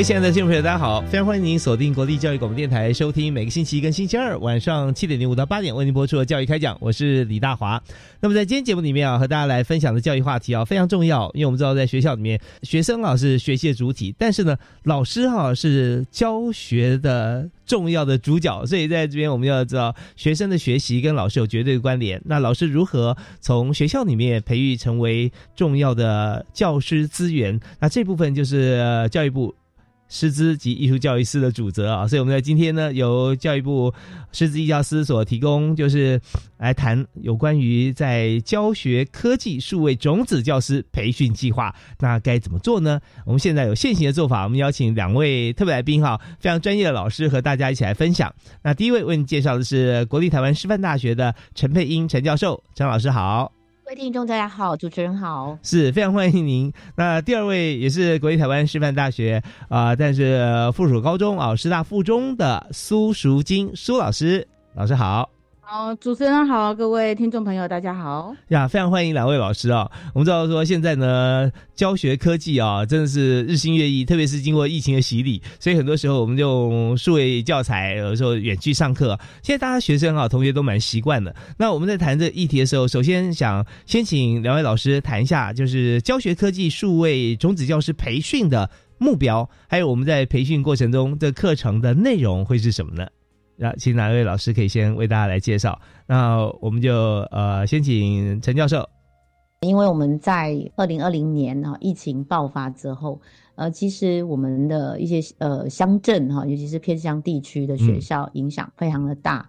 各位亲爱的听众朋友，大家好！非常欢迎您锁定国立教育广播电台，收听每个星期一跟星期二晚上七点零五到八点为您播出的教育开讲，我是李大华。那么在今天节目里面啊，和大家来分享的教育话题啊非常重要，因为我们知道在学校里面，学生啊是学习的主体，但是呢，老师哈是教学的重要的主角，所以在这边我们要知道学生的学习跟老师有绝对的关联。那老师如何从学校里面培育成为重要的教师资源？那这部分就是教育部。师资及艺术教育司的主责啊，所以我们在今天呢，由教育部师资艺教司所提供，就是来谈有关于在教学科技数位种子教师培训计划，那该怎么做呢？我们现在有现行的做法，我们邀请两位特别来宾哈，非常专业的老师和大家一起来分享。那第一位为你介绍的是国立台湾师范大学的陈佩英陈教授，陈老师好。各位听众，大家好，主持人好，是非常欢迎您。那第二位也是国立台湾师范大学啊，但是附属高中啊，师大附中的苏淑金苏老师，老师好。好，主持人好，各位听众朋友，大家好呀！非常欢迎两位老师啊。我们知道说现在呢，教学科技啊，真的是日新月异，特别是经过疫情的洗礼，所以很多时候我们就数位教材，有时候远距上课。现在大家学生啊，同学都蛮习惯的。那我们在谈这议题的时候，首先想先请两位老师谈一下，就是教学科技数位种子教师培训的目标，还有我们在培训过程中的课程的内容会是什么呢？那请哪位老师可以先为大家来介绍？那我们就呃先请陈教授。因为我们在二零二零年呢疫情爆发之后，呃，其实我们的一些呃乡镇哈，尤其是偏乡地区的学校影响非常的大，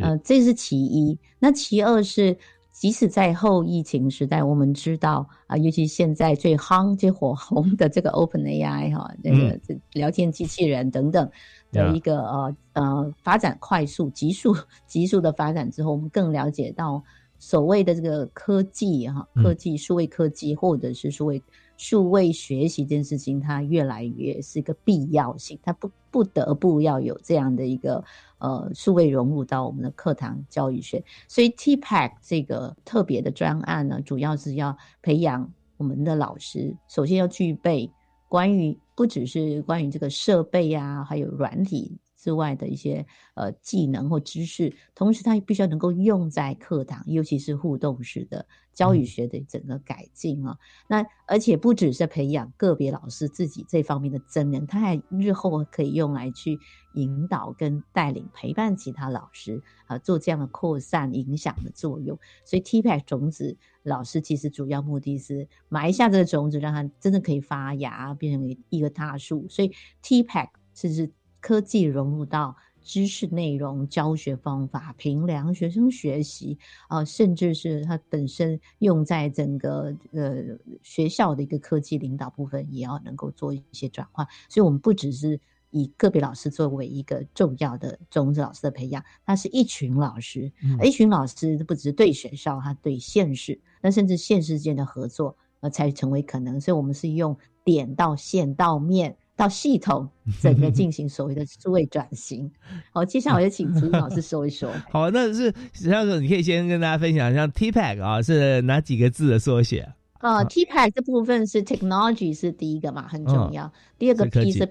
呃，这是其一。那其二是，即使在后疫情时代，我们知道啊，尤其现在最夯、最火红的这个 Open AI 哈，那个聊天机器人等等。的一个呃呃发展快速、急速、急速的发展之后，我们更了解到所谓的这个科技哈，科技、数位科技或者是数位数位学习这件事情，它越来越是一个必要性，它不不得不要有这样的一个呃数位融入到我们的课堂教育学。所以 TPAC 这个特别的专案呢，主要是要培养我们的老师，首先要具备关于。不只是关于这个设备啊，还有软体之外的一些呃技能或知识，同时它必须要能够用在课堂，尤其是互动式的教育学的整个改进啊。那而且不只是培养个别老师自己这方面的真人，他还日后可以用来去引导跟带领陪伴其他老师啊，做这样的扩散影响的作用。所以 T PAC 种子。老师其实主要目的是埋下这个种子，让它真的可以发芽，变成一个大树。所以 TPAC 是是科技融入到知识内容、教学方法、评量学生学习啊，甚至是它本身用在整个呃学校的一个科技领导部分，也要能够做一些转换。所以，我们不只是。以个别老师作为一个重要的种子老师的培养，那是一群老师，一群老师不只是对学校，他对现实，那甚至现实间的合作，呃，才成为可能。所以，我们是用点到线到面到系统，整个进行所谓的数位转型。好，接下来我就请朱老师说一说。好，那是实际上你可以先跟大家分享，一下 TPAC 啊，是哪几个字的缩写？啊，TPAC 这部分是 technology 是第一个嘛，很重要。第二个 P 是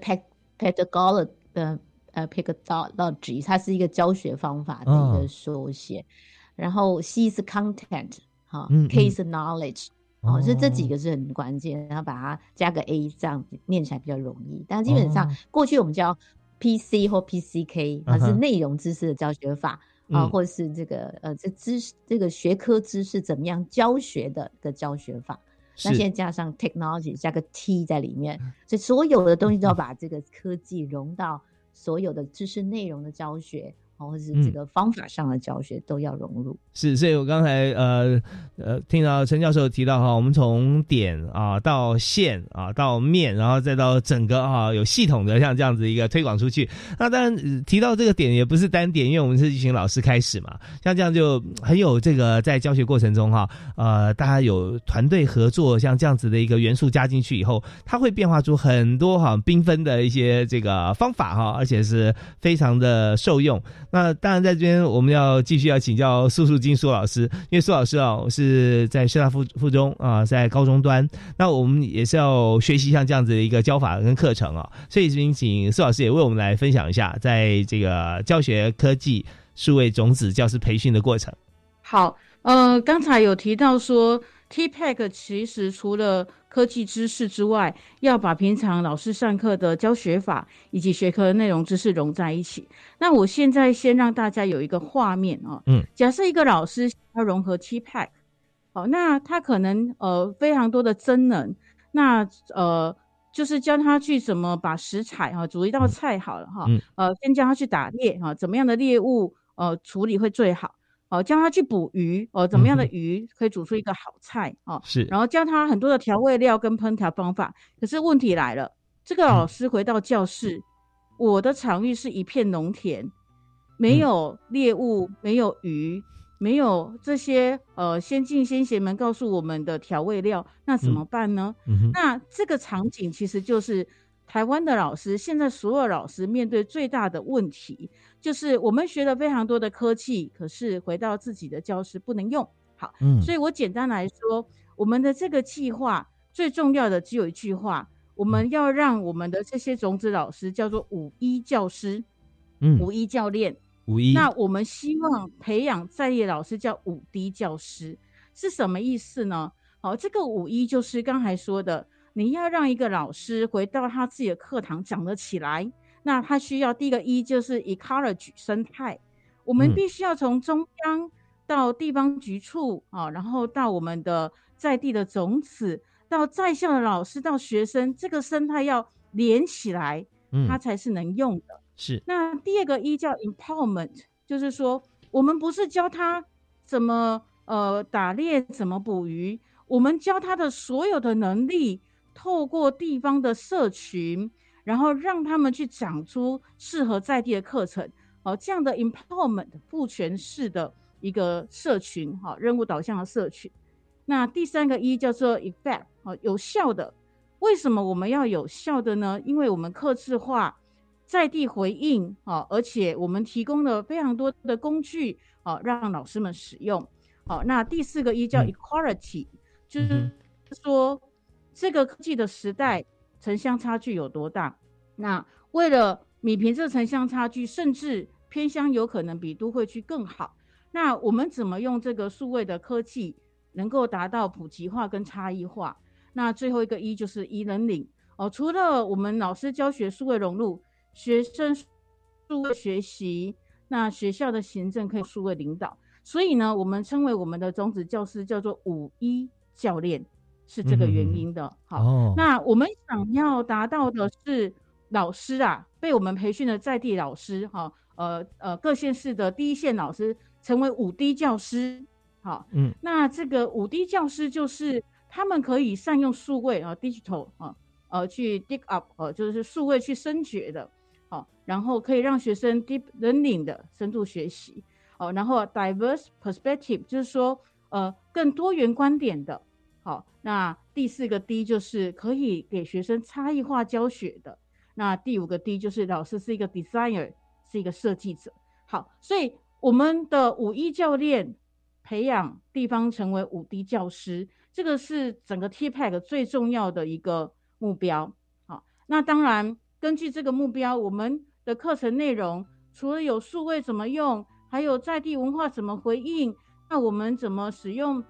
pedagogy 呃呃 pedagogy 它是一个教学方法的一个缩写，然后 C 是 content 哈，K 是 knowledge 哦，所以这几个是很关键，然后把它加个 A，这样念起来比较容易。但基本上过去我们叫 PC 或 PCK，它是内容知识的教学法啊，或者是这个呃这知识这个学科知识怎么样教学的的教学法。那现在加上 technology，加个 T 在里面，所以所有的东西都要把这个科技融到所有的知识内容的教学。或者是这个方法上的教学都要融入。是，所以我刚才呃呃听到陈教授提到哈，我们从点啊到线啊到面，然后再到整个啊有系统的像这样子一个推广出去。那当然提到这个点也不是单点，因为我们是一群老师开始嘛，像这样就很有这个在教学过程中哈，呃大家有团队合作，像这样子的一个元素加进去以后，它会变化出很多哈缤纷的一些这个方法哈，而且是非常的受用。那当然，在这边我们要继续要请教苏素金苏老师，因为苏老师啊是在师大附附中啊，在高中端，那我们也是要学习像这样子的一个教法跟课程啊，所以这边请苏老师也为我们来分享一下，在这个教学科技数位种子教师培训的过程。好，呃，刚才有提到说。T Pack 其实除了科技知识之外，要把平常老师上课的教学法以及学科内容知识融在一起。那我现在先让大家有一个画面啊，嗯，假设一个老师要融合 T Pack，好，那他可能呃非常多的真能，那呃就是教他去怎么把食材哈煮一道菜好了哈，呃先教他去打猎哈，怎么样的猎物呃处理会最好。哦，教他去捕鱼哦，怎么样的鱼可以煮出一个好菜哦？是，然后教他很多的调味料跟烹调方法。可是问题来了，这个老师回到教室，我的场域是一片农田，没有猎物，没有鱼，没有这些呃先进先贤们告诉我们的调味料，那怎么办呢？那这个场景其实就是台湾的老师，现在所有老师面对最大的问题。就是我们学了非常多的科技，可是回到自己的教室不能用。好，嗯，所以我简单来说，我们的这个计划最重要的只有一句话：我们要让我们的这些种子老师叫做五一教师，嗯，五一教练，五一。那我们希望培养在业老师叫五 D 教师，是什么意思呢？好，这个五一就是刚才说的，你要让一个老师回到他自己的课堂讲得起来。那它需要第一个一就是 ecology 生态，我们必须要从中央到地方局处啊，然后到我们的在地的种子，到在校的老师，到学生，这个生态要连起来，它才是能用的。是。那第二个一叫 empowerment，就是说我们不是教他怎么呃打猎，怎么捕鱼，我们教他的所有的能力，透过地方的社群。然后让他们去讲出适合在地的课程，哦，这样的 empowerment 赋权式的一个社群，哈，任务导向的社群。那第三个一叫做 effect，哦，有效的。为什么我们要有效的呢？因为我们客制化在地回应，哦，而且我们提供了非常多的工具，哦，让老师们使用。好，那第四个一叫 equality，就是说这个科技的时代。城乡差距有多大？那为了米平这城乡差距，甚至偏乡有可能比都会区更好。那我们怎么用这个数位的科技，能够达到普及化跟差异化？那最后一个一就是一人领哦。除了我们老师教学数位融入，学生数位学习，那学校的行政可以数位领导。所以呢，我们称为我们的种子教师叫做五一教练。是这个原因的，好，那我们想要达到的是老师啊，被我们培训的在地老师，哈，呃呃，各县市的第一线老师成为五 D 教师，好，嗯，那这个五 D 教师就是他们可以善用数位啊，digital 啊，呃，去 dig up，呃，就是数位去升学的，好，然后可以让学生 deep learning 的深度学习，哦，然后 diverse perspective 就是说，呃，更多元观点的。好，那第四个 D 就是可以给学生差异化教学的。那第五个 D 就是老师是一个 designer，是一个设计者。好，所以我们的五一教练培养地方成为五 D 教师，这个是整个 T Pack 最重要的一个目标。好，那当然根据这个目标，我们的课程内容除了有数位怎么用，还有在地文化怎么回应，那我们怎么使用？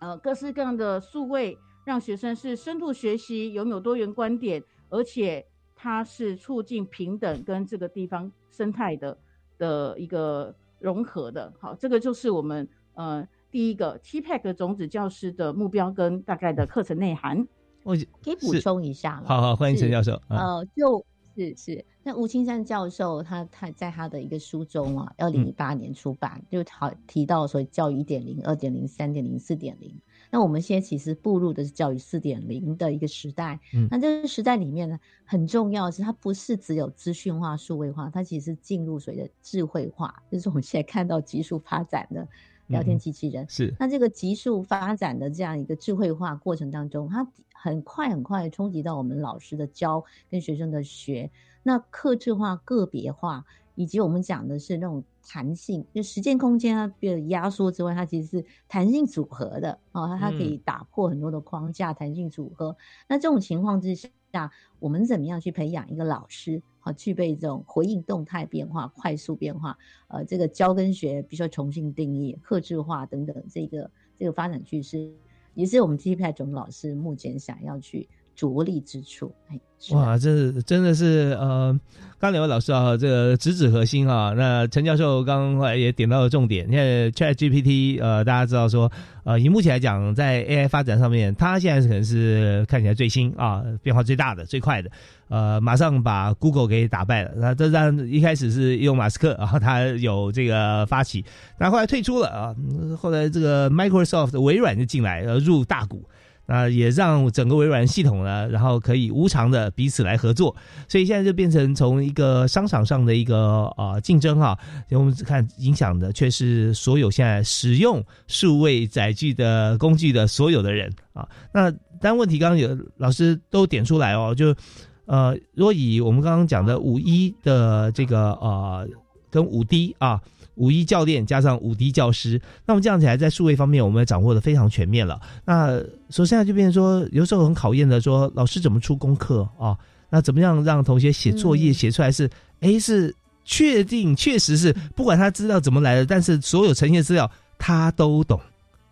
呃各式各样的数位，让学生是深度学习，拥有多元观点，而且它是促进平等跟这个地方生态的的一个融合的。好，这个就是我们呃第一个 TPEC 种子教师的目标跟大概的课程内涵。我可以补充一下吗？好好，欢迎陈教授。呃，就是是，那吴青山教授他他在他的一个书中啊，二零一八年出版，就好提到说教育一点零、二点零、三点零、四点零。那我们现在其实步入的是教育四点零的一个时代。嗯，那这个时代里面呢，很重要的是它不是只有资讯化、数位化，它其实进入所谓的智慧化，就是我们现在看到急速发展的。聊天机器人是那这个急速发展的这样一个智慧化过程当中，它很快很快冲击到我们老师的教跟学生的学。那克制化、个别化，以及我们讲的是那种弹性，就时间空间它变压缩之外，它其实是弹性组合的哦，它它可以打破很多的框架，弹性组合。那这种情况之下，我们怎么样去培养一个老师？具备这种回应动态变化、快速变化，呃，这个教跟学比如说重新定义、克制化等等，这个这个发展趋势，也是我们 T P I 总老师目前想要去。着力之处，哎，哇，这真的是呃，刚两位老师啊，这个直指核心啊。那陈教授刚刚也点到了重点，因为 Chat GPT，呃，大家知道说，呃，以目前来讲，在 AI 发展上面，它现在可能是看起来最新啊，变化最大的、最快的，呃，马上把 Google 给打败了。那这让一开始是用马斯克然啊，他有这个发起，那后来退出了啊，后来这个 Microsoft 微软就进来呃入大股。那也让整个微软系统呢，然后可以无偿的彼此来合作，所以现在就变成从一个商场上的一个呃竞争哈，我们看影响的却是所有现在使用数位载具的工具的所有的人啊。那但问题刚刚有老师都点出来哦，就呃，如果以我们刚刚讲的五一的这个呃跟五 D 啊。五一教练加上五 D 教师，那么这样起来，在数位方面，我们掌握的非常全面了。那所以现在就变成说，有时候很考验的，说老师怎么出功课啊？那怎么样让同学写作业写出来是？哎，是确定确实是，不管他资料怎么来的，但是所有呈现资料他都懂。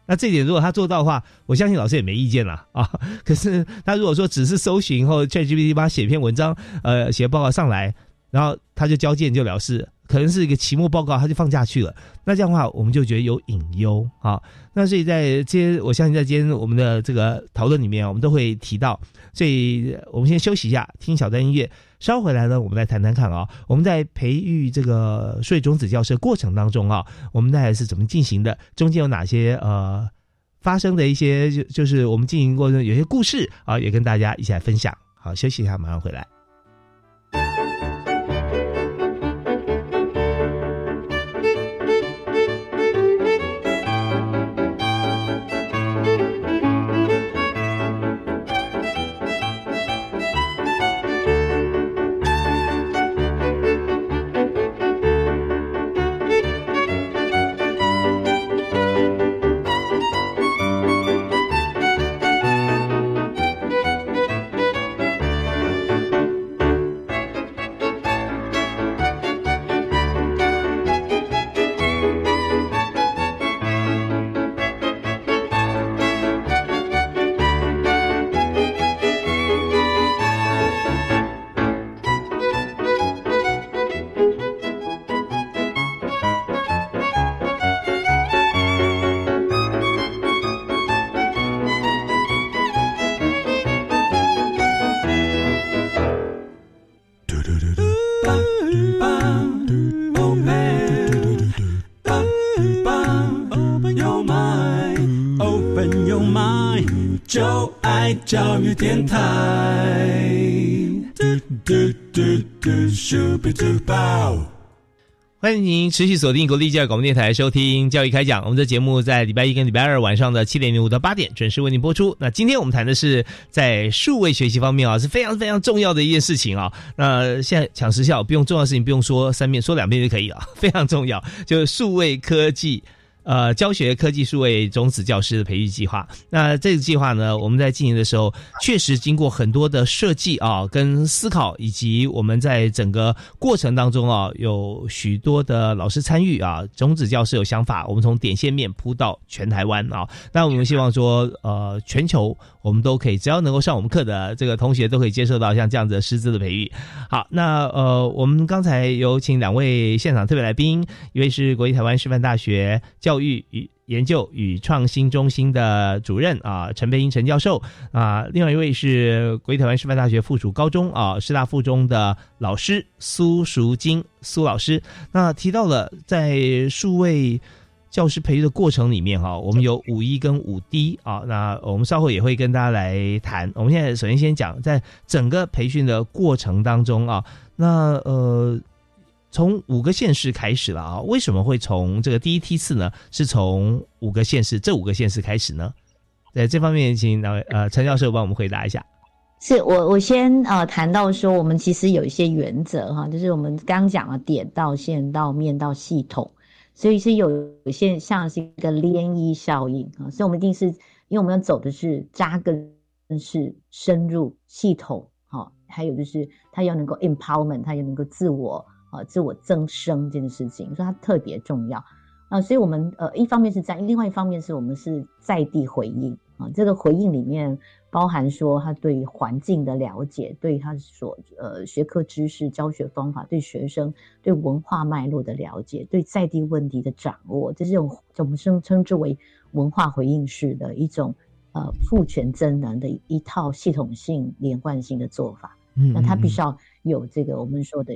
那这点如果他做到的话，我相信老师也没意见了啊。可是他如果说只是搜寻后，ChatGPT 帮他写篇文章，呃，写报告上来，然后他就交件就了事。可能是一个期末报告，他就放假去了。那这样的话，我们就觉得有隐忧啊。那所以在这些，我相信在今天我们的这个讨论里面，我们都会提到。所以我们先休息一下，听小段音乐。稍回来呢，我们来谈谈看啊。我们在培育这个税种子教师过程当中啊，我们大概是怎么进行的？中间有哪些呃发生的一些，就就是我们进行过程有些故事啊，也跟大家一起来分享。好，休息一下，马上回来。教育电台。欢迎您持续锁定国立教育广播电台收听教育开讲。我们的节目在礼拜一跟礼拜二晚上的七点零五到八点准时为您播出。那今天我们谈的是在数位学习方面啊，是非常非常重要的一件事情啊。那现在抢时效，不用重要的事情不用说三遍，说两遍就可以了，非常重要。就是数位科技。呃教学科技数位种子教师的培育计划。那这个计划呢，我们在进行的时候，确实经过很多的设计啊，跟思考，以及我们在整个过程当中啊，有许多的老师参与啊，种子教师有想法，我们从点线面铺到全台湾啊。那我们希望说，呃，全球我们都可以，只要能够上我们课的这个同学都可以接受到像这样子的师资的培育。好，那呃，我们刚才有请两位现场特别来宾，一位是国立台湾师范大学教育与研究与创新中心的主任啊，陈培英陈教授啊，另外一位是国立台湾师范大学附属高中啊师大附中的老师苏淑金苏老师。那提到了在数位。教师培育的过程里面哈，我们有五一跟五 D 啊，那我们稍后也会跟大家来谈。我们现在首先先讲，在整个培训的过程当中啊，那呃，从五个县市开始了啊，为什么会从这个第一梯次呢？是从五个县市，这五个县市开始呢？在这方面，请两位呃陈教授帮我们回答一下。是我我先呃谈到说，我们其实有一些原则哈，就是我们刚讲了点到线到面到系统。所以是有些像是一个涟漪效应啊，所以我们一定是因为我们要走的是扎根是深入系统哈，还有就是它要能够 empowerment，它也能够自我啊自我增生这件事情，所以它特别重要啊。所以我们呃一方面是在，另外一方面是我们是在地回应啊，这个回应里面。包含说他对环境的了解，对他所呃学科知识、教学方法，对学生对文化脉络的了解，对在地问题的掌握，这是种我们称称之为文化回应式的一种呃赋权增能的一套系统性连贯性的做法。嗯，那他必须要有这个我们说的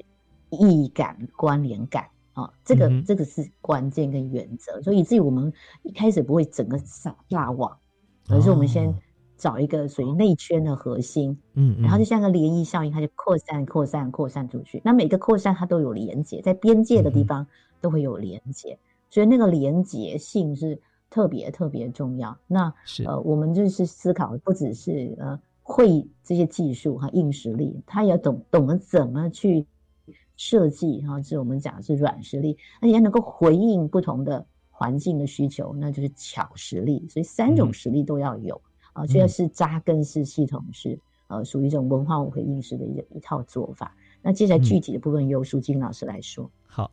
意义感、关联感啊，这个这个是关键跟原则。所以以至于我们一开始不会整个撒拉网，而是我们先。找一个属于内圈的核心，嗯，然后就像个涟漪效应，它就扩散、扩散、扩散出去。那每个扩散它都有连接，在边界的地方都会有连接，所以那个连接性是特别特别重要。那呃，我们就是思考，不只是呃会这些技术和硬实力，他也懂懂得怎么去设计哈，是我们讲的是软实力，那也能够回应不同的环境的需求，那就是巧实力。所以三种实力都要有。啊，虽然是扎根式系统式，呃，属于一种文化回应式的一一套做法。那接下来具体的部分由苏金老师来说。好，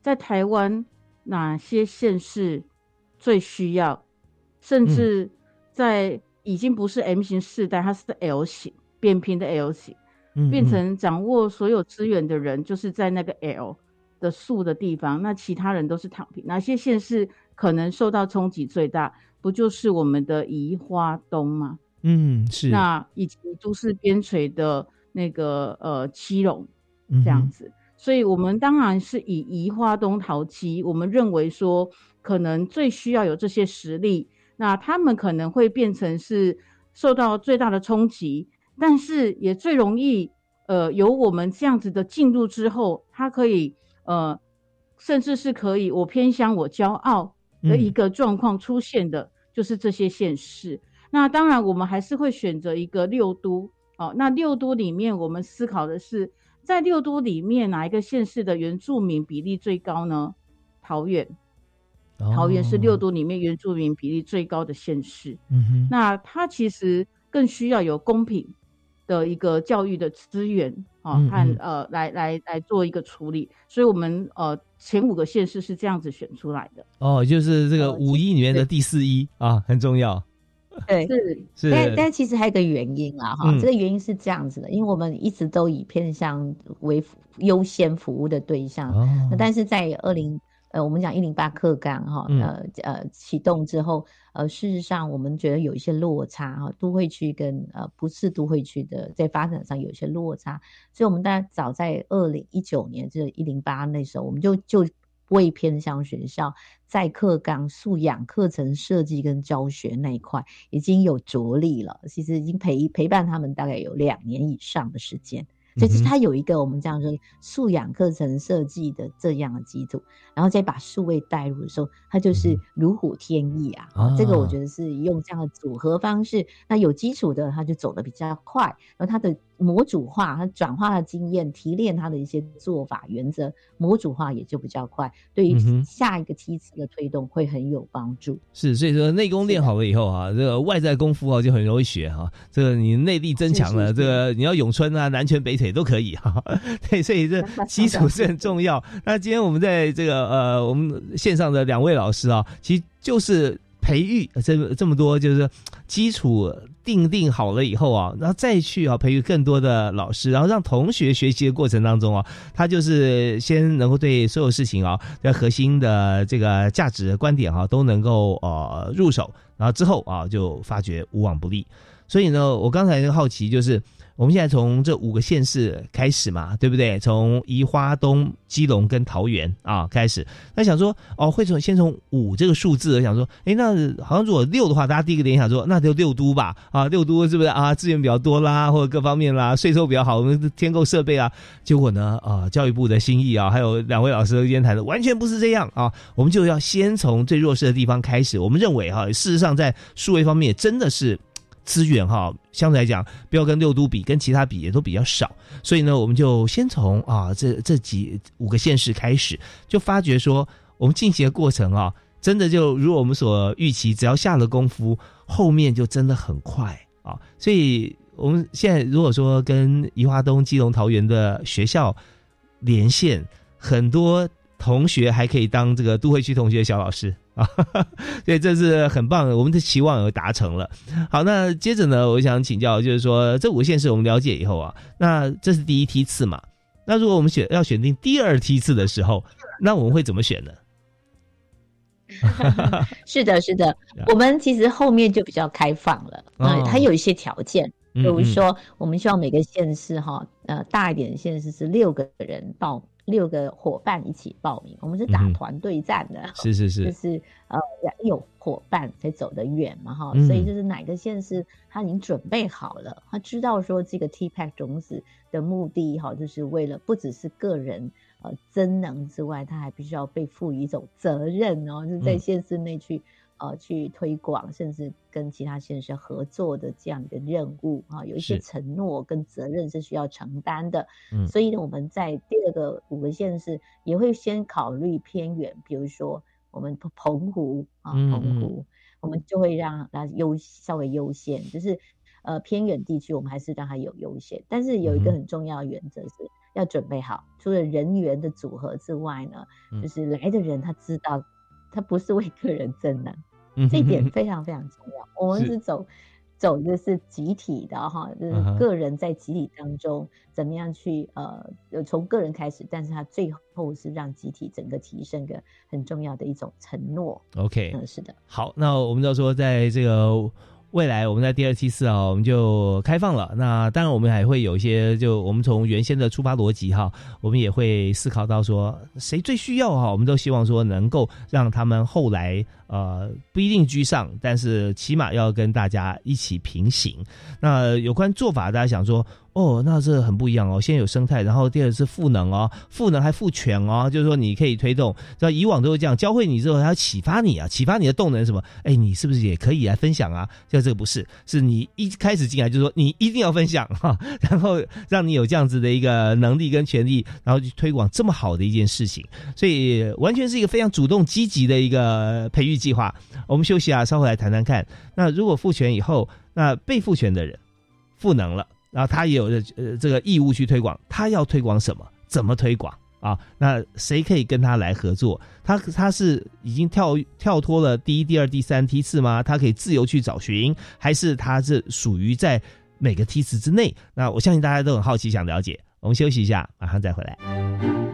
在台湾哪些县市最需要？甚至在已经不是 M 型世代，它是 L 型扁平的 L 型，变成掌握所有资源的人，就是在那个 L 的数的地方，那其他人都是躺平。哪些县市可能受到冲击最大？不就是我们的宜花东吗？嗯，是。那以及都市边陲的那个呃七龙这样子，所以我们当然是以宜花东陶七，我们认为说可能最需要有这些实力，那他们可能会变成是受到最大的冲击，但是也最容易呃有我们这样子的进入之后，他可以呃甚至是可以我偏向我骄傲。的一个状况出现的就是这些县市。那当然，我们还是会选择一个六都哦。那六都里面，我们思考的是，在六都里面哪一个县市的原住民比例最高呢？桃园，桃园是六都里面原住民比例最高的县市。嗯哼，那它其实更需要有公平。的一个教育的资源啊，和呃，来来来做一个处理，所以我们呃前五个县市是这样子选出来的哦，就是这个五一里面的第四一啊，很重要。对，是是，但但其实还有个原因啊，哈，这个原因是这样子的，因为我们一直都以偏向为优先服务的对象，那但是在二零。呃，我们讲一零八课纲哈，呃呃启动之后，呃，事实上我们觉得有一些落差哈，都会区跟呃不是都会区的在发展上有一些落差，所以我们大家早在二零一九年就是一零八那时候，我们就就未偏向学校在课纲素养课程设计跟教学那一块已经有着力了，其实已经陪陪伴他们大概有两年以上的时间。就是它有一个我们这样说素养课程设计的这样的基础，然后再把数位带入的时候，它就是如虎添翼啊！这个我觉得是用这样的组合方式，那有基础的他就走得比较快，然后他的模组化，他转化的经验，提炼他的一些做法原则，模组化也就比较快，对于下一个梯次的推动会很有帮助。是，所以说内功练好了以后啊，这个外在功夫啊就很容易学哈。这个你内力增强了，这个你要咏春啊、南拳北腿都可以哈。对，所以这 基础是很重要。那今天我们在这个呃，我们线上的两位老师啊，其实就是。培育这这么多，就是基础定定好了以后啊，然后再去啊培育更多的老师，然后让同学学习的过程当中啊，他就是先能够对所有事情啊，的核心的这个价值观点哈，都能够呃入手，然后之后啊就发觉无往不利。所以呢，我刚才好奇就是。我们现在从这五个县市开始嘛，对不对？从宜花东、基隆跟桃园啊开始。那想说哦，会从先从五这个数字，想说，哎，那好像如果六的话，大家第一个联想说，那就六都吧？啊，六都是不是啊？资源比较多啦，或者各方面啦，税收比较好，我们添购设备啊。结果呢，啊，教育部的心意啊，还有两位老师今天谈的，完全不是这样啊。我们就要先从最弱势的地方开始。我们认为哈，事实上在数位方面真的是。资源哈，相对来讲，不要跟六都比，跟其他比也都比较少，所以呢，我们就先从啊这这几五个县市开始，就发觉说，我们进行的过程啊，真的就如我们所预期，只要下了功夫，后面就真的很快啊。所以我们现在如果说跟宜花东、基隆、桃园的学校连线，很多同学还可以当这个都会区同学小老师。啊，所以这是很棒，我们的期望有达成了。好，那接着呢，我想请教，就是说这五个县市我们了解以后啊，那这是第一梯次嘛？那如果我们选要选定第二梯次的时候，那我们会怎么选呢？是的，是的，我们其实后面就比较开放了，嗯，它有一些条件，比如说我们希望每个县市哈，呃，大一点的县市是六个人报。六个伙伴一起报名，我们是打团队战的，是是是，就是呃有伙伴才走得远嘛哈，所以就是哪个县市他已经准备好了，他知道说这个 TPAC 种子的目的哈，就是为了不只是个人呃增能之外，他还必须要被赋予一种责任哦，就在县市内去。呃，去推广，甚至跟其他县市合作的这样的任务啊，有一些承诺跟责任是需要承担的。嗯，所以呢，我们在第二个五个县市也会先考虑偏远，比如说我们澎湖啊，澎湖，我们就会让它优稍微优先，就是呃偏远地区我们还是让它有优先。但是有一个很重要的原则是要准备好，除了人员的组合之外呢，就是来的人他知道他不是为个人争能。这一点非常非常重要。我们是走走的是集体的哈，就是个人在集体当中怎么样去呃，从个人开始，但是他最后是让集体整个提升个很重要的一种承诺。OK，嗯，是的。好，那我们就说在这个。未来我们在第二期四号，我们就开放了。那当然，我们还会有一些，就我们从原先的出发逻辑哈，我们也会思考到说，谁最需要哈，我们都希望说能够让他们后来呃不一定居上，但是起码要跟大家一起平行。那有关做法，大家想说。哦，那这很不一样哦。先有生态，然后第二是赋能哦，赋能还赋权哦，就是说你可以推动。那以往都是这样，教会你之后还要启发你啊，启发你的动能什么？哎，你是不是也可以来分享啊？就这个不是，是你一开始进来就说你一定要分享 哈，然后让你有这样子的一个能力跟权利，然后去推广这么好的一件事情。所以完全是一个非常主动积极的一个培育计划。我们休息啊，稍后来谈谈看。那如果赋权以后，那被赋权的人赋能了。然后他也有呃这个义务去推广，他要推广什么？怎么推广啊？那谁可以跟他来合作？他他是已经跳跳脱了第一、第二、第三梯次吗？他可以自由去找寻，还是他是属于在每个梯次之内？那我相信大家都很好奇，想了解。我们休息一下，马上再回来。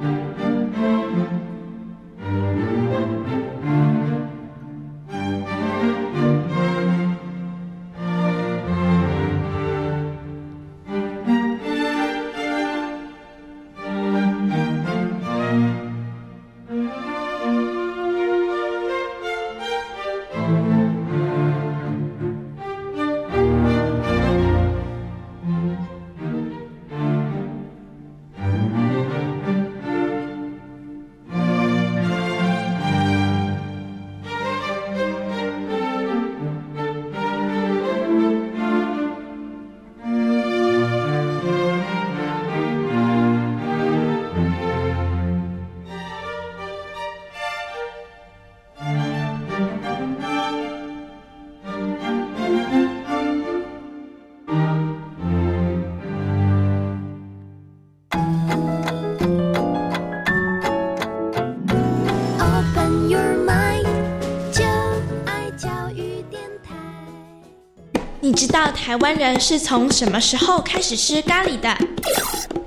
台湾人是从什么时候开始吃咖喱的？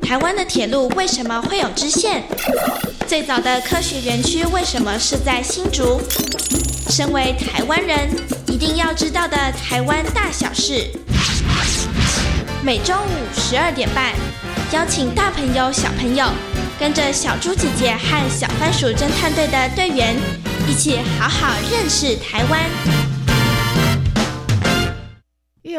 台湾的铁路为什么会有支线？最早的科学园区为什么是在新竹？身为台湾人，一定要知道的台湾大小事。每周五十二点半，邀请大朋友小朋友，跟着小猪姐姐和小番薯侦探队的队员，一起好好认识台湾。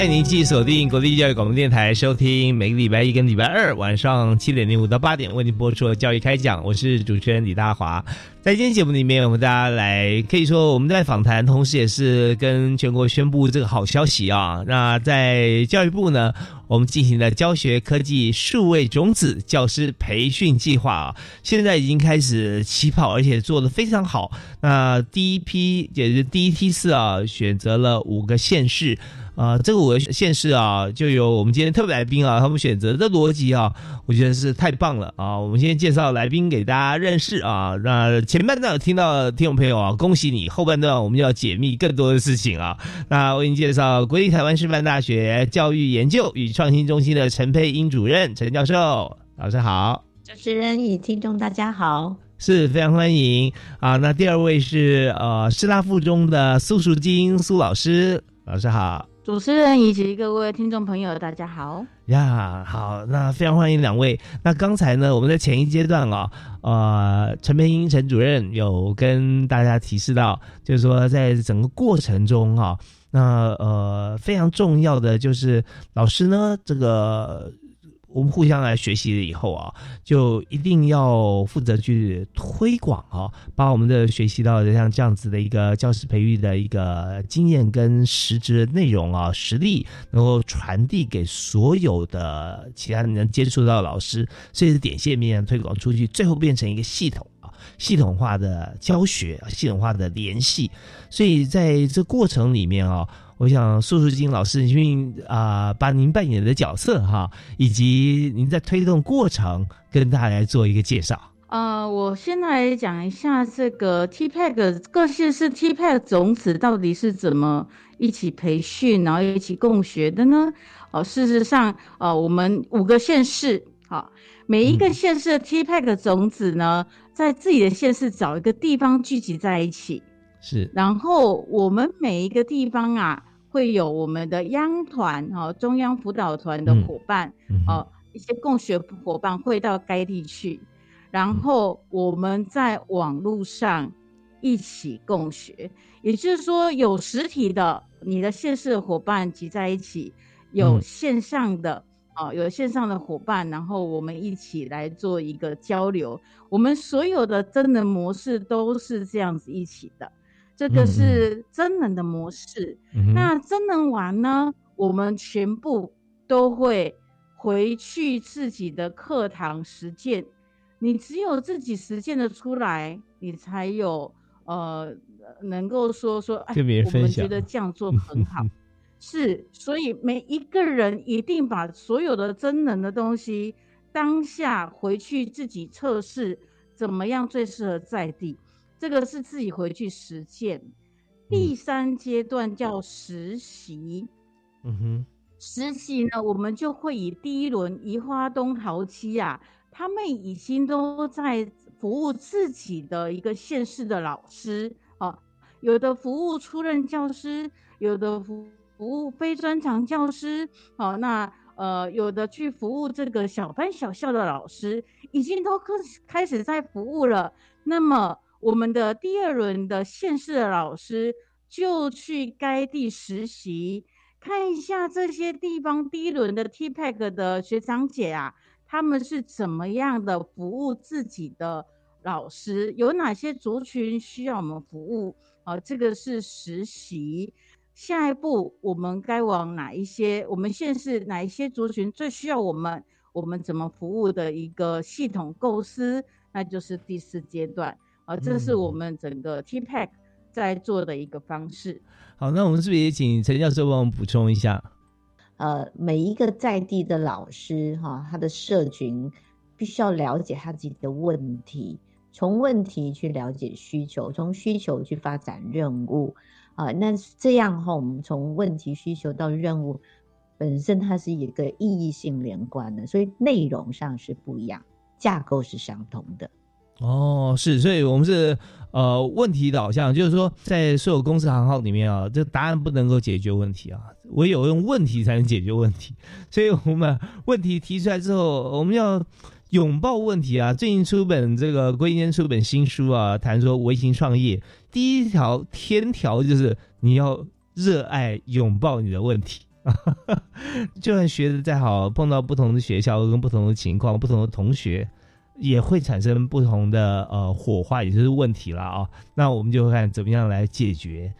欢迎您继续锁定国立教育广播电台，收听每个礼拜一跟礼拜二晚上七点零五到八点为您播出的教育开讲，我是主持人李大华。在今天节目里面，我们大家来可以说我们在访谈，同时也是跟全国宣布这个好消息啊。那在教育部呢，我们进行了教学科技数位种子教师培训计划啊，现在已经开始起跑，而且做得非常好。那第一批也是第一梯次啊，选择了五个县市。啊、这个五个县市啊，就有我们今天特别来宾啊，他们选择的逻辑啊，我觉得是太棒了啊！我们今天介绍来宾给大家认识啊。那前半段有听到听众朋友啊，恭喜你！后半段我们就要解密更多的事情啊。那为您介绍国立台湾师范大学教育研究与创新中心的陈佩英主任陈教授，老师好。主持人与听众大家好。是非常欢迎啊！那第二位是呃师大附中的苏淑金苏老师，老师好。主持人以及各位听众朋友，大家好。呀，好，那非常欢迎两位。那刚才呢，我们在前一阶段啊，呃，陈培英陈主任有跟大家提示到，就是说在整个过程中啊，那呃非常重要的就是老师呢，这个我们互相来学习了以后啊，就一定要负责去推广啊，把我们的学习到的像这样子的一个教师培育的一个经验跟实质的内容啊，实力能够传递给所有的其他能接触到的老师，所以是点线面推广出去，最后变成一个系统啊，系统化的教学，系统化的联系。所以在这过程里面啊。我想素素金老师，您啊，把您扮演的角色哈，以及您在推动过程，跟大家来做一个介绍。呃，我先来讲一下这个 TPEC 各县市 TPEC 种子到底是怎么一起培训，然后一起共学的呢？哦，事实上，呃，我们五个县市，好，每一个县市的 TPEC 种子呢，在自己的县市找一个地方聚集在一起，是，然后我们每一个地方啊。会有我们的央团哈，中央辅导团的伙伴哦，一些共学伙伴会到该地去，然后我们在网络上一起共学，也就是说有实体的你的现实的伙伴集在一起，有线上的哦，有线上的伙伴，然后我们一起来做一个交流。我们所有的真人模式都是这样子一起的。这个是真人的模式。嗯那真人玩呢，我们全部都会回去自己的课堂实践。你只有自己实践的出来，你才有呃能够说说，哎，跟别人我们觉得这样做 很好。是，所以每一个人一定把所有的真人的东西当下回去自己测试，怎么样最适合在地，这个是自己回去实践。第三阶段叫实习，嗯哼，实习呢，我们就会以第一轮移花东陶七啊，他们已经都在服务自己的一个县市的老师啊，有的服务出任教师，有的服服务非专长教师，好、那呃有的去服务这个小班小校的老师，已经都开开始在服务了。那么我们的第二轮的县市的老师就去该地实习，看一下这些地方第一轮的 TPEC 的学长姐啊，他们是怎么样的服务自己的老师，有哪些族群需要我们服务啊？这个是实习。下一步我们该往哪一些？我们现是哪一些族群最需要我们？我们怎么服务的一个系统构思，那就是第四阶段啊，这是我们整个 T PAC 在做的一个方式。好，那我们是不是也请陈教授帮我们补充一下？呃，每一个在地的老师哈，他的社群必须要了解他自己的问题，从问题去了解需求，从需求去发展任务啊。那这样哈，我们从问题需求到任务本身，它是一个意义性连贯的，所以内容上是不一样，架构是相同的。哦，是，所以我们是呃问题导向，就是说在所有公司行号里面啊，这答案不能够解决问题啊，唯有用问题才能解决问题。所以我们问题提出来之后，我们要拥抱问题啊。最近出本这个郭一坚出本新书啊，谈说微型创业，第一条天条就是你要热爱拥抱你的问题。就算学的再好，碰到不同的学校跟不同的情况、不同的同学。也会产生不同的呃火花，也就是问题了啊。那我们就看怎么样来解决。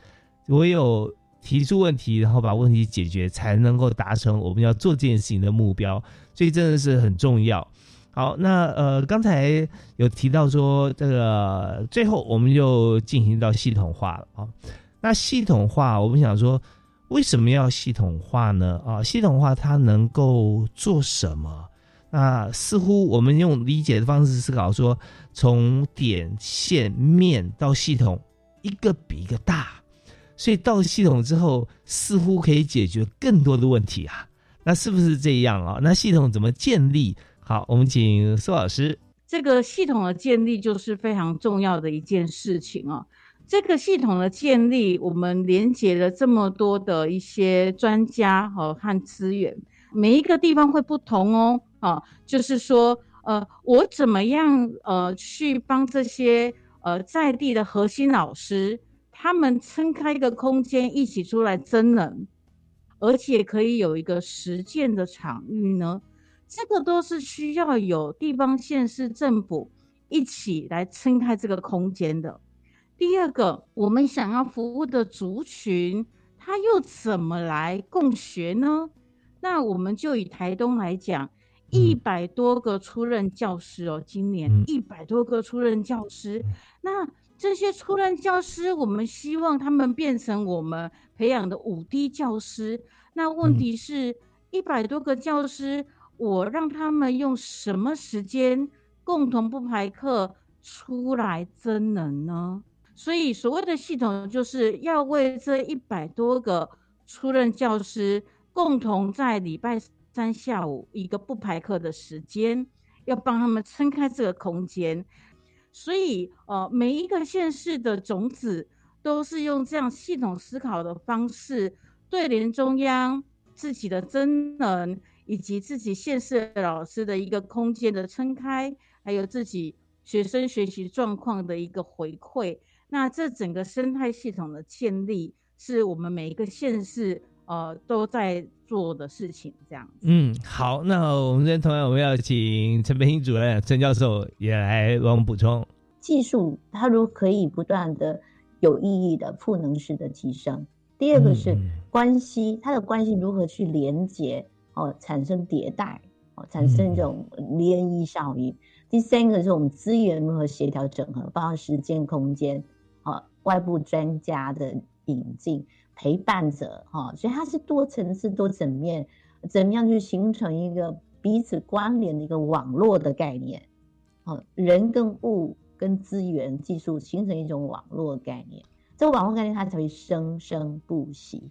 唯有提出问题，然后把问题解决，才能够达成我们要做这件事情的目标。所以真的是很重要。好，那呃刚才有提到说这个最后我们就进行到系统化了啊。那系统化，我们想说为什么要系统化呢？啊，系统化它能够做什么？那似乎我们用理解的方式思考，说从点、线、面到系统，一个比一个大，所以到系统之后，似乎可以解决更多的问题啊。那是不是这样啊？那系统怎么建立？好，我们请苏老师。这个系统的建立就是非常重要的一件事情啊。这个系统的建立，我们连接了这么多的一些专家和和资源，每一个地方会不同哦。啊，就是说，呃，我怎么样呃去帮这些呃在地的核心老师，他们撑开一个空间，一起出来真人，而且可以有一个实践的场域呢？这个都是需要有地方县市政府一起来撑开这个空间的。第二个，我们想要服务的族群，他又怎么来共学呢？那我们就以台东来讲。一百多个出任教师哦，今年一百多个出任教师。那这些出任教师，我们希望他们变成我们培养的五 D 教师。那问题是，一百多个教师，我让他们用什么时间共同不排课出来增能呢？所以所谓的系统，就是要为这一百多个出任教师共同在礼拜。三下午一个不排课的时间，要帮他们撑开这个空间，所以呃，每一个县市的种子都是用这样系统思考的方式，对联中央自己的真人以及自己县市老师的一个空间的撑开，还有自己学生学习状况的一个回馈。那这整个生态系统的建立，是我们每一个县市。呃，都在做的事情这样。嗯，好，那我们今天同样我们要请陈培英主任、陈教授也来帮我们补充。技术它如果可以不断的有意义的赋能式的提升。第二个是关系，它的关系如何去连接哦，产生迭代哦，产生这种涟漪效应。第三个是我们资源如何协调整合，包括时间、空间，哦，外部专家的引进、陪伴者，哈，所以它是多层次、多层面，怎么样去形成一个彼此关联的一个网络的概念，哦，人跟物跟资源、技术形成一种网络概念。这个网络概念它才会生生不息。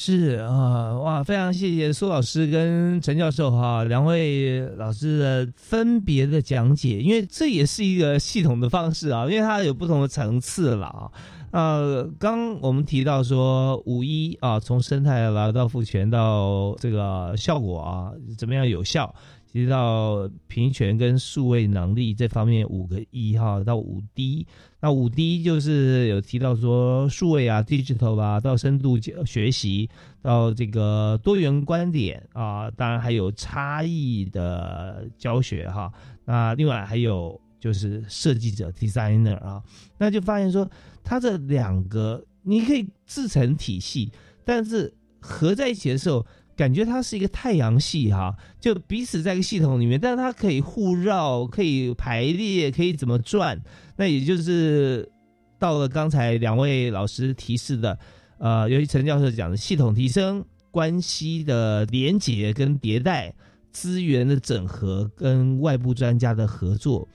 是啊，哇，非常谢谢苏老师跟陈教授哈两位老师的分别的讲解，因为这也是一个系统的方式啊，因为它有不同的层次了啊。呃，刚我们提到说五一啊，从生态来到复权到这个效果啊，怎么样有效？提到平权跟数位能力这方面五个一哈到五 D，那五 D 就是有提到说数位啊，digital 啊，到深度学习，到这个多元观点啊，当然还有差异的教学哈。那另外还有就是设计者 designer 啊，那就发现说它这两个你可以自成体系，但是合在一起的时候。感觉它是一个太阳系哈，就彼此在一个系统里面，但是它可以互绕，可以排列，可以怎么转？那也就是到了刚才两位老师提示的，呃，尤其陈教授讲的系统提升、关系的连结跟迭代、资源的整合跟外部专家的合作。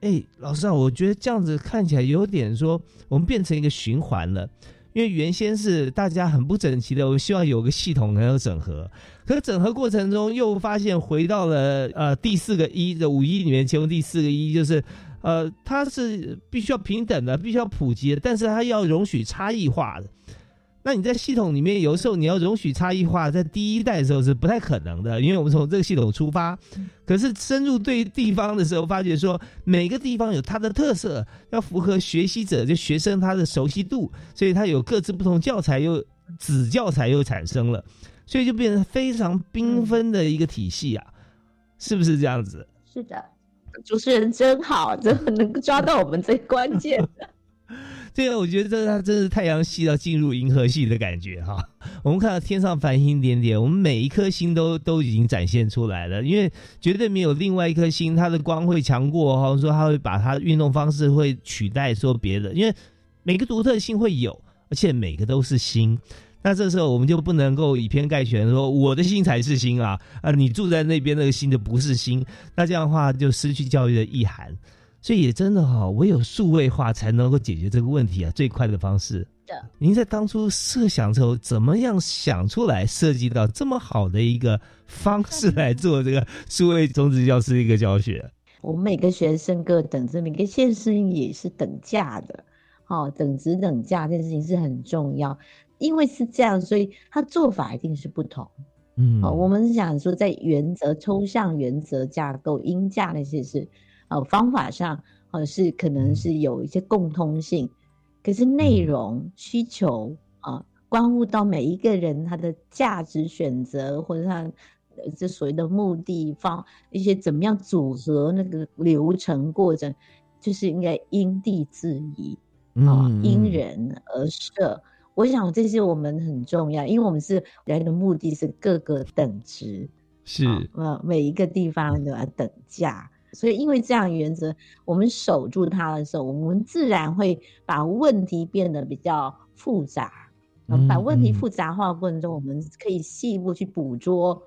哎，老师啊，我觉得这样子看起来有点说，我们变成一个循环了。因为原先是大家很不整齐的，我希望有个系统能够整合，可是整合过程中又发现回到了呃第四个一的五一里面，其中第四个一就是，呃，它是必须要平等的，必须要普及的，但是它要容许差异化的。那你在系统里面，有时候你要容许差异化，在第一代的时候是不太可能的，因为我们从这个系统出发。可是深入对地方的时候，发觉说每个地方有它的特色，要符合学习者就学生他的熟悉度，所以他有各自不同教材，又子教材又产生了，所以就变成非常缤纷的一个体系啊，是不是这样子？是的，主持人真好，真的能够抓到我们最关键的。这个我觉得这它真是太阳系要进入银河系的感觉哈。我们看到天上繁星点点，我们每一颗星都都已经展现出来了，因为绝对没有另外一颗星它的光会强过哈，说它会把它的运动方式会取代说别的，因为每个独特性会有，而且每个都是星。那这时候我们就不能够以偏概全，说我的星才是星啊啊，你住在那边那个星就不是星，那这样的话就失去教育的意涵。所以也真的哈，唯有数位化才能够解决这个问题啊，最快的方式。的，您在当初设想时候，怎么样想出来设计到这么好的一个方式来做这个数位中职教师一个教学？我们每个学生各等值，每个先生也是等价的，哦，等值等价这件事情是很重要，因为是这样，所以他做法一定是不同。嗯，哦，我们想说在原则、抽象原则架构、音价那些是。呃，方法上，呃，是可能是有一些共通性，可是内容需求啊，关乎到每一个人他的价值选择，或者他这所谓的目的方一些怎么样组合那个流程过程，就是应该因地制宜啊，因人而设。我想这些我们很重要，因为我们是人的目的是各个等值，是呃每一个地方都要等价。所以，因为这样原则，我们守住它的时候，我们自然会把问题变得比较复杂。把问题复杂化过程中，我们可以细部去捕捉，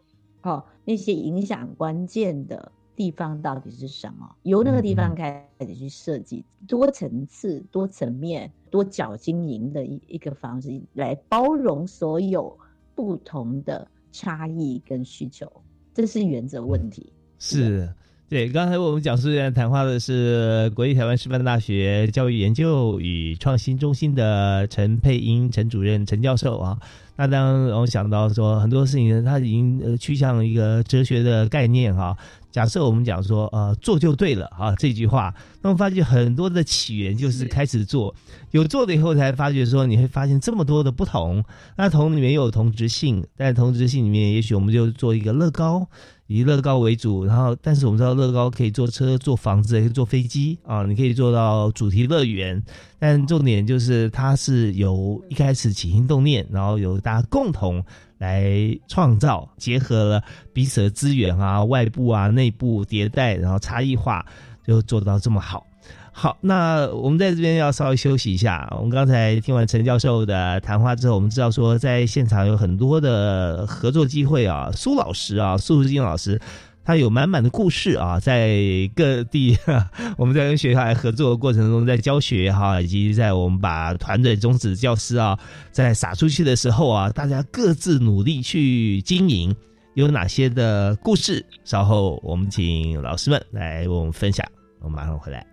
哦，那些影响关键的地方到底是什么？由那个地方开始去设计多层次、多层面、多角经营的一一个方式，来包容所有不同的差异跟需求。这是原则问题。是。对，刚才我们讲述院谈话的是国立台湾师范大学教育研究与创新中心的陈佩英陈主任陈教授啊。那当我想到说很多事情，他已经呃趋向一个哲学的概念哈。假设我们讲说呃做就对了啊这句话，那么发觉很多的起源就是开始做，有做了以后才发觉说你会发现这么多的不同。那同里面又有同质性，但同质性里面，也许我们就做一个乐高。以乐高为主，然后但是我们知道乐高可以坐车、坐房子，也可以坐飞机啊，你可以做到主题乐园。但重点就是它是由一开始起心动念，然后由大家共同来创造，结合了彼此的资源啊、外部啊、内部迭代，然后差异化，就做到这么好。好，那我们在这边要稍微休息一下。我们刚才听完陈教授的谈话之后，我们知道说在现场有很多的合作机会啊。苏老师啊，苏淑金老师，他有满满的故事啊，在各地我们在跟学校来合作的过程中，在教学哈，以及在我们把团队终止教师啊，在撒出去的时候啊，大家各自努力去经营，有哪些的故事？稍后我们请老师们来为我们分享。我们马上回来。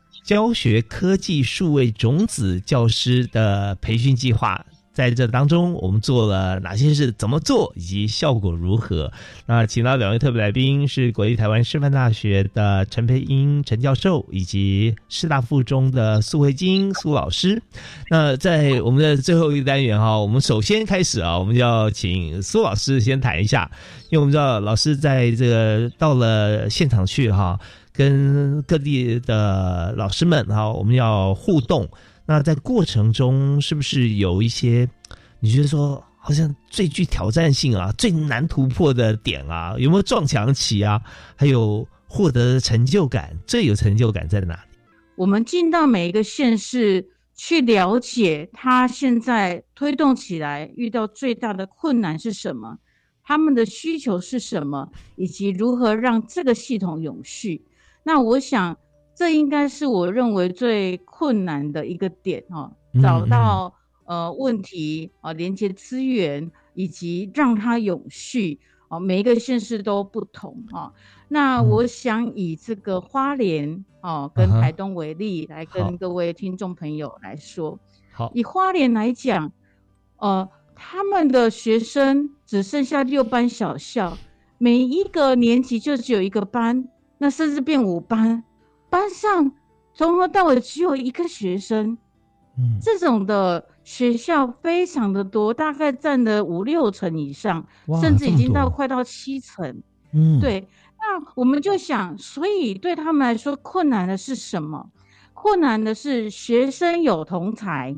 教学科技数位种子教师的培训计划。在这当中，我们做了哪些事？怎么做？以及效果如何？那请到两位特别来宾是国立台湾师范大学的陈培英陈教授，以及师大附中的苏慧晶苏老师。那在我们的最后一个单元哈，我们首先开始啊，我们要请苏老师先谈一下，因为我们知道老师在这个到了现场去哈，跟各地的老师们哈，我们要互动。那在过程中，是不是有一些你觉得说好像最具挑战性啊、最难突破的点啊？有没有撞墙期啊？还有获得成就感，最有成就感在哪里？我们进到每一个县市去了解，他现在推动起来遇到最大的困难是什么？他们的需求是什么？以及如何让这个系统永续？那我想。这应该是我认为最困难的一个点哦，找到呃问题啊，连接资源以及让它永续哦，每一个县市都不同啊。那我想以这个花莲哦跟台东为例，来跟各位听众朋友来说。好，以花莲来讲，呃，他们的学生只剩下六班小校，每一个年级就只有一个班，那甚至变五班。班上从头到尾只有一个学生，嗯，这种的学校非常的多，大概占了五六成以上，甚至已经到快到七成。嗯，对。那我们就想，所以对他们来说困难的是什么？困难的是学生有同才，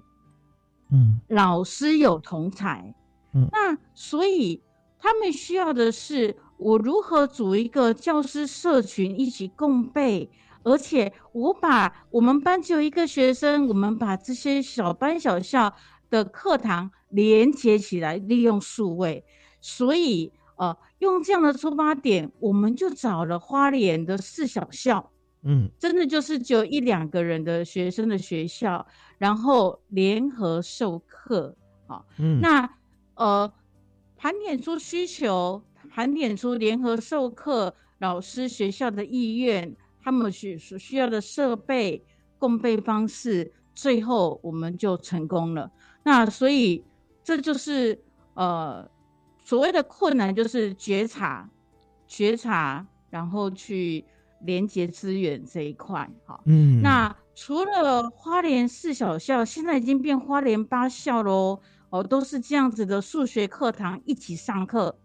嗯，老师有同才，嗯，那所以他们需要的是我如何组一个教师社群一起共备。而且我把我们班只有一个学生，我们把这些小班小校的课堂连接起来，利用数位，所以呃，用这样的出发点，我们就找了花莲的四小校，嗯，真的就是只有一两个人的学生的学校，然后联合授课，好，嗯，那呃，盘点出需求，盘点出联合授课老师学校的意愿。他们需所需要的设备、供备方式，最后我们就成功了。那所以这就是呃所谓的困难，就是觉察、觉察，然后去连接资源这一块。好，嗯，那除了花莲四小校，现在已经变花莲八校喽。哦，都是这样子的数学课堂一起上课。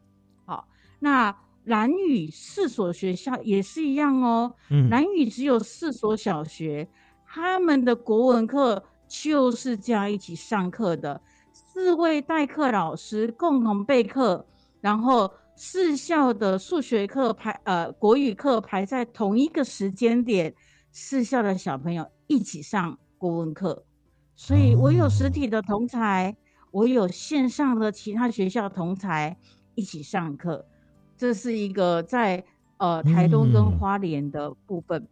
好，那。蓝屿四所学校也是一样哦。嗯，蓝屿只有四所小学，他们的国文课就是这样一起上课的，四位代课老师共同备课，然后四校的数学课排呃国语课排在同一个时间点，四校的小朋友一起上国文课，所以我有实体的同才，我有线上的其他学校同才一起上课。这是一个在呃台东跟花莲的部分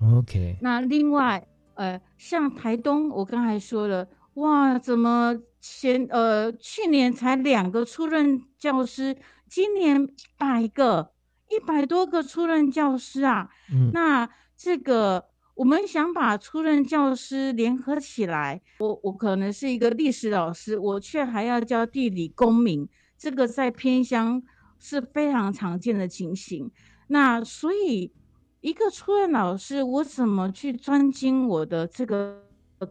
，OK。那另外呃像台东，我刚才说了，哇，怎么前呃去年才两个出任教师，今年一百个，一百多个出任教师啊？嗯，那这个我们想把出任教师联合起来，我我可能是一个历史老师，我却还要教地理公民，这个在偏乡是非常常见的情形。那所以，一个初任老师，我怎么去专精我的这个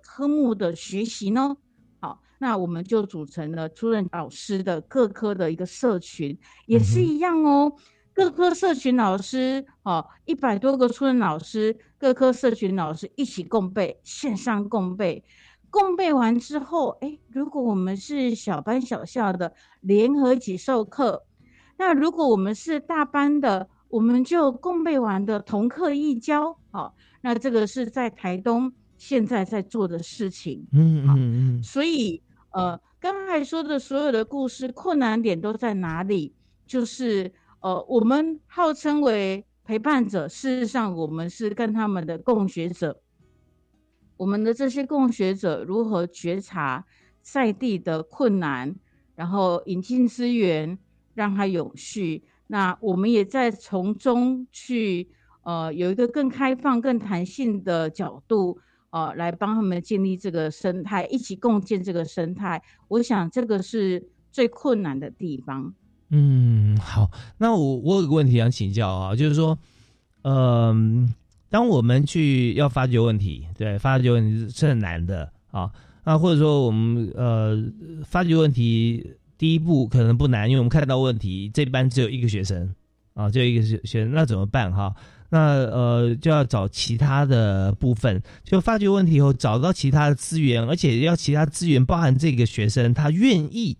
科目的学习呢？好，那我们就组成了初任老师的各科的一个社群，也是一样哦。各科社群老师，哦，一百多个初任老师，各科社群老师一起共备，线上共备，共备完之后，哎，如果我们是小班小校的，联合一起授课；那如果我们是大班的，我们就共备完的同课异教，好，那这个是在台东现在在做的事情，嗯嗯嗯，所以，呃，刚才说的所有的故事，困难点都在哪里？就是。呃，我们号称为陪伴者，事实上我们是跟他们的共学者。我们的这些共学者如何觉察在地的困难，然后引进资源，让它永续。那我们也在从中去呃有一个更开放、更弹性的角度，呃，来帮他们建立这个生态，一起共建这个生态。我想这个是最困难的地方。嗯，好，那我我有个问题想请教啊，就是说，嗯，当我们去要发掘问题，对，发掘问题是很难的啊，那或者说我们呃发掘问题第一步可能不难，因为我们看到问题，这班只有一个学生啊，只有一个学学生，那怎么办哈？那呃就要找其他的部分，就发掘问题以后找到其他的资源，而且要其他资源包含这个学生他愿意。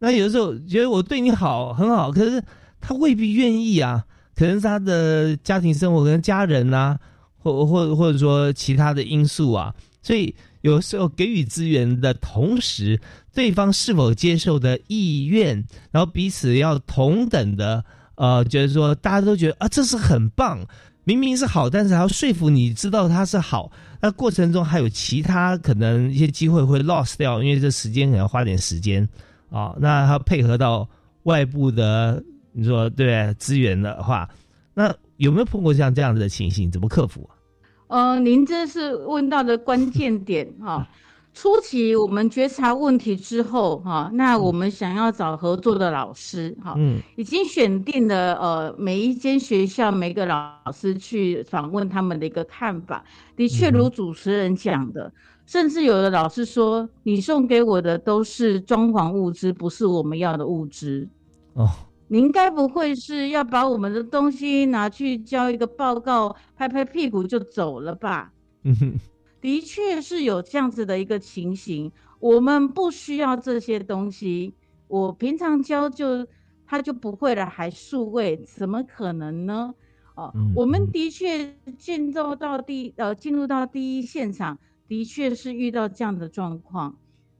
那有的时候觉得我对你好很好，可是他未必愿意啊，可能是他的家庭生活跟家人呐，或或或者说其他的因素啊，所以有时候给予资源的同时，对方是否接受的意愿，然后彼此要同等的呃，觉得说大家都觉得啊这是很棒，明明是好，但是还要说服你知道它是好，那过程中还有其他可能一些机会会 lost 掉，因为这时间可能要花点时间。啊，那他配合到外部的，你说对资源的话，那有没有碰过像这样子的情形？怎么克服？呃，您这是问到的关键点哈。初期我们觉察问题之后哈，那我们想要找合作的老师哈，嗯，已经选定了呃每一间学校每个老师去访问他们的一个看法，的确如主持人讲的。甚至有的老师说：“你送给我的都是装潢物资，不是我们要的物资。”哦，您该不会是要把我们的东西拿去交一个报告，拍拍屁股就走了吧？嗯哼，的确是有这样子的一个情形。我们不需要这些东西，我平常教就他就不会了，还数位，怎么可能呢？哦，我们的确进入到第呃进入到第一现场。的确是遇到这样的状况，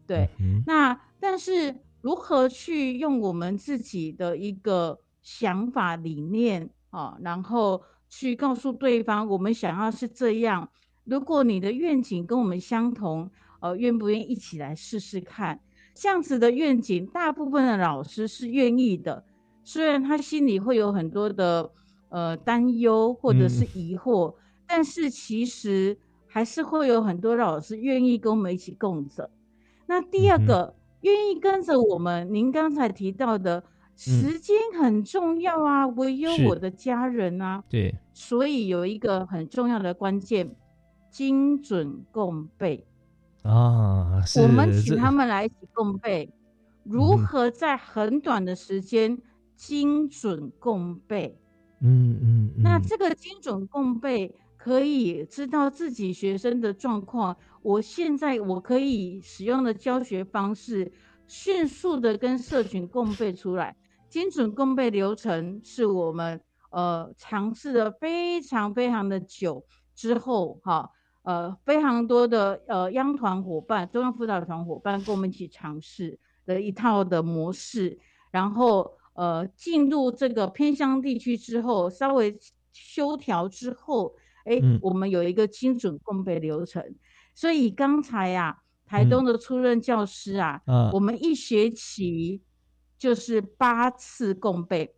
对。那但是如何去用我们自己的一个想法理念啊，然后去告诉对方我们想要是这样。如果你的愿景跟我们相同，呃，愿不愿意一起来试试看？这样子的愿景，大部分的老师是愿意的，虽然他心里会有很多的呃担忧或者是疑惑，但是其实。还是会有很多老师愿意跟我们一起共着。那第二个，愿意跟着我们，您刚才提到的时间很重要啊，唯有我的家人啊，对，所以有一个很重要的关键，精准共备啊。我们请他们来一起共备，如何在很短的时间精准共备？嗯嗯，那这个精准共备。可以知道自己学生的状况，我现在我可以使用的教学方式，迅速的跟社群共备出来。精准共备流程是我们呃尝试的非常非常的久之后，哈，呃非常多的呃央团伙伴、中央辅导团伙伴跟我们一起尝试的一套的模式，然后呃进入这个偏乡地区之后，稍微修调之后。哎，我们有一个精准共备流程，所以刚才呀，台东的初任教师啊，我们一学期就是八次共备，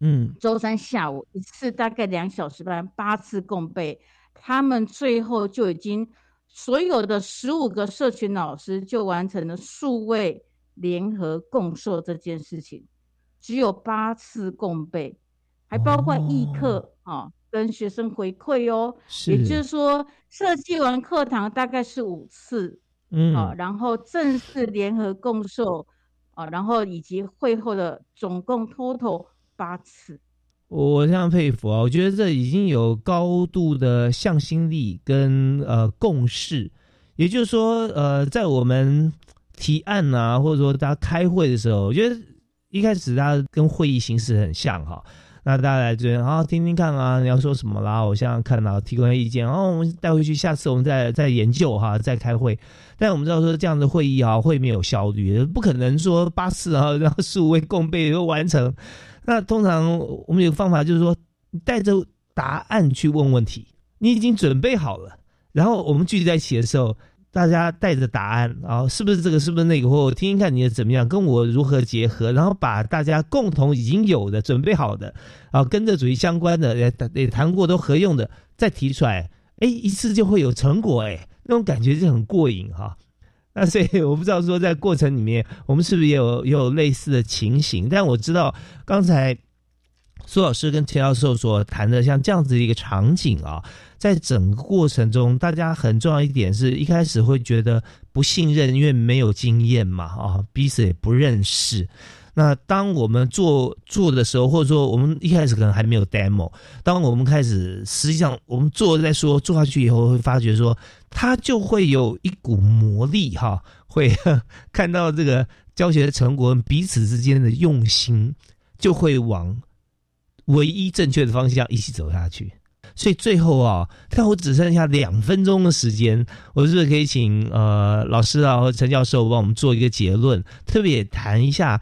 嗯，周三下午一次，大概两小时班，八次共备，他们最后就已经所有的十五个社群老师就完成了数位联合共授这件事情，只有八次共备，还包括议课啊、跟学生回馈哦，也就是说设计完课堂大概是五次，嗯啊，然后正式联合共授啊，然后以及会后的总共 total 八次。我非常佩服啊！我觉得这已经有高度的向心力跟呃共识，也就是说，呃，在我们提案啊，或者说大家开会的时候，我觉得一开始大家跟会议形式很像哈。那大家来这边啊，听听看啊，你要说什么啦？我想想看啊，提供意见，然、后我们带回去，下次我们再再研究哈，再开会。但我们知道说这样的会议啊，会没有效率，不可能说八次啊，然后数位共备就完成。那通常我们有个方法，就是说你带着答案去问问题，你已经准备好了，然后我们聚集在一起的时候，大家带着答案啊，是不是这个，是不是那个，或我听听看你的怎么样，跟我如何结合，然后把大家共同已经有的准备好的啊，跟这主义相关的也也谈过都合用的，再提出来，哎，一次就会有成果，哎，那种感觉就很过瘾哈、那所以我不知道说在过程里面，我们是不是也有也有类似的情形？但我知道刚才苏老师跟陈教授所谈的像这样子的一个场景啊，在整个过程中，大家很重要一点是一开始会觉得不信任，因为没有经验嘛，啊，彼此也不认识。那当我们做做的时候，或者说我们一开始可能还没有 demo，当我们开始实际上我们做再说做下去以后，会发觉说它就会有一股魔力哈，会看到这个教学的成果，彼此之间的用心，就会往唯一正确的方向一起走下去。所以最后啊，看我只剩下两分钟的时间，我是不是可以请呃老师啊和陈教授帮我们做一个结论，特别谈一下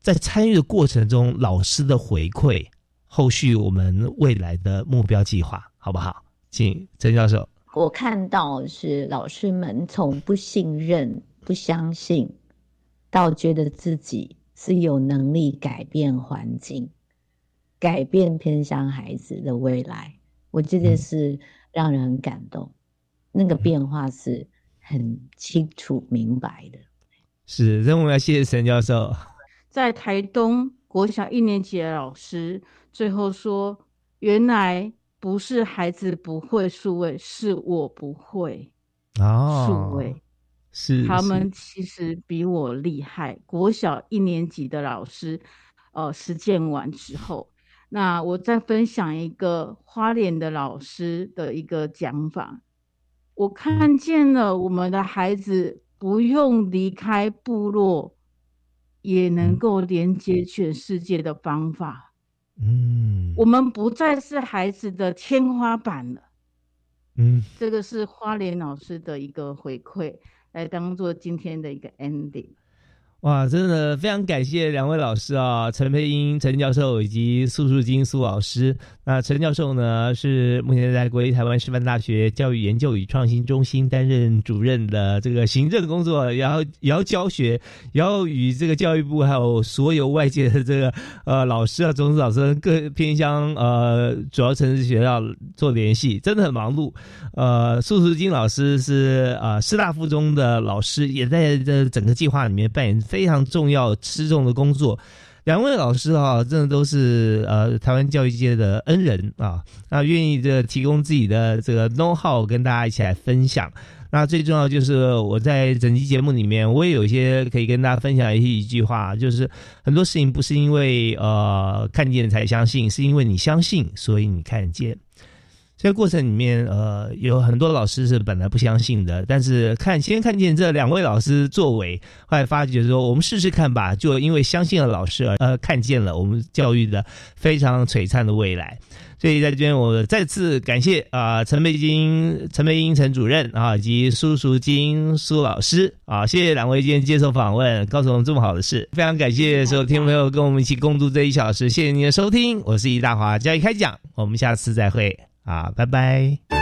在参与的过程中老师的回馈，后续我们未来的目标计划，好不好？请陈教授。我看到是老师们从不信任、不相信，到觉得自己是有能力改变环境、改变偏向孩子的未来。我这件事让人很感动，那个变化是很清楚明白的。是，那我们要谢谢陈教授。在台东国小一年级的老师最后说：“原来不是孩子不会数位，是我不会哦，数位。是他们其实比我厉害。”国小一年级的老师，呃，实践完之后，那我再分享一个花莲的老师的一个讲法。我看见了我们的孩子不用离开部落，也能够连接全世界的方法。嗯，我们不再是孩子的天花板了。嗯，这个是花莲老师的一个回馈，来当做今天的一个 ending。哇，真的非常感谢两位老师啊，陈佩英陈教授以及苏树金苏老师。那陈教授呢，是目前在国立台湾师范大学教育研究与创新中心担任主任的这个行政工作，然后也要教学，也要与这个教育部还有所有外界的这个呃老师啊、种子老师各偏乡呃主要城市学校做联系，真的很忙碌。呃，苏树金老师是呃师大附中的老师，也在这整个计划里面扮演非常重要、吃重的工作。两位老师啊，真的都是呃台湾教育界的恩人啊，那愿意这提供自己的这个 know how 跟大家一起来分享。那最重要就是我在整期节目里面，我也有一些可以跟大家分享一些一句话，就是很多事情不是因为呃看见才相信，是因为你相信，所以你看见。这个过程里面，呃，有很多老师是本来不相信的，但是看先看见这两位老师作为，后来发觉说，我们试试看吧，就因为相信了老师而呃看见了我们教育的非常璀璨的未来。所以在这边，我再次感谢啊陈佩金、陈佩英陈主任啊，以及苏淑金苏老师啊，谢谢两位今天接受访问，告诉我们这么好的事，非常感谢所有听众朋友跟我们一起共度这一小时，谢谢您的收听，我是易大华，教育开讲，我们下次再会。啊，拜拜。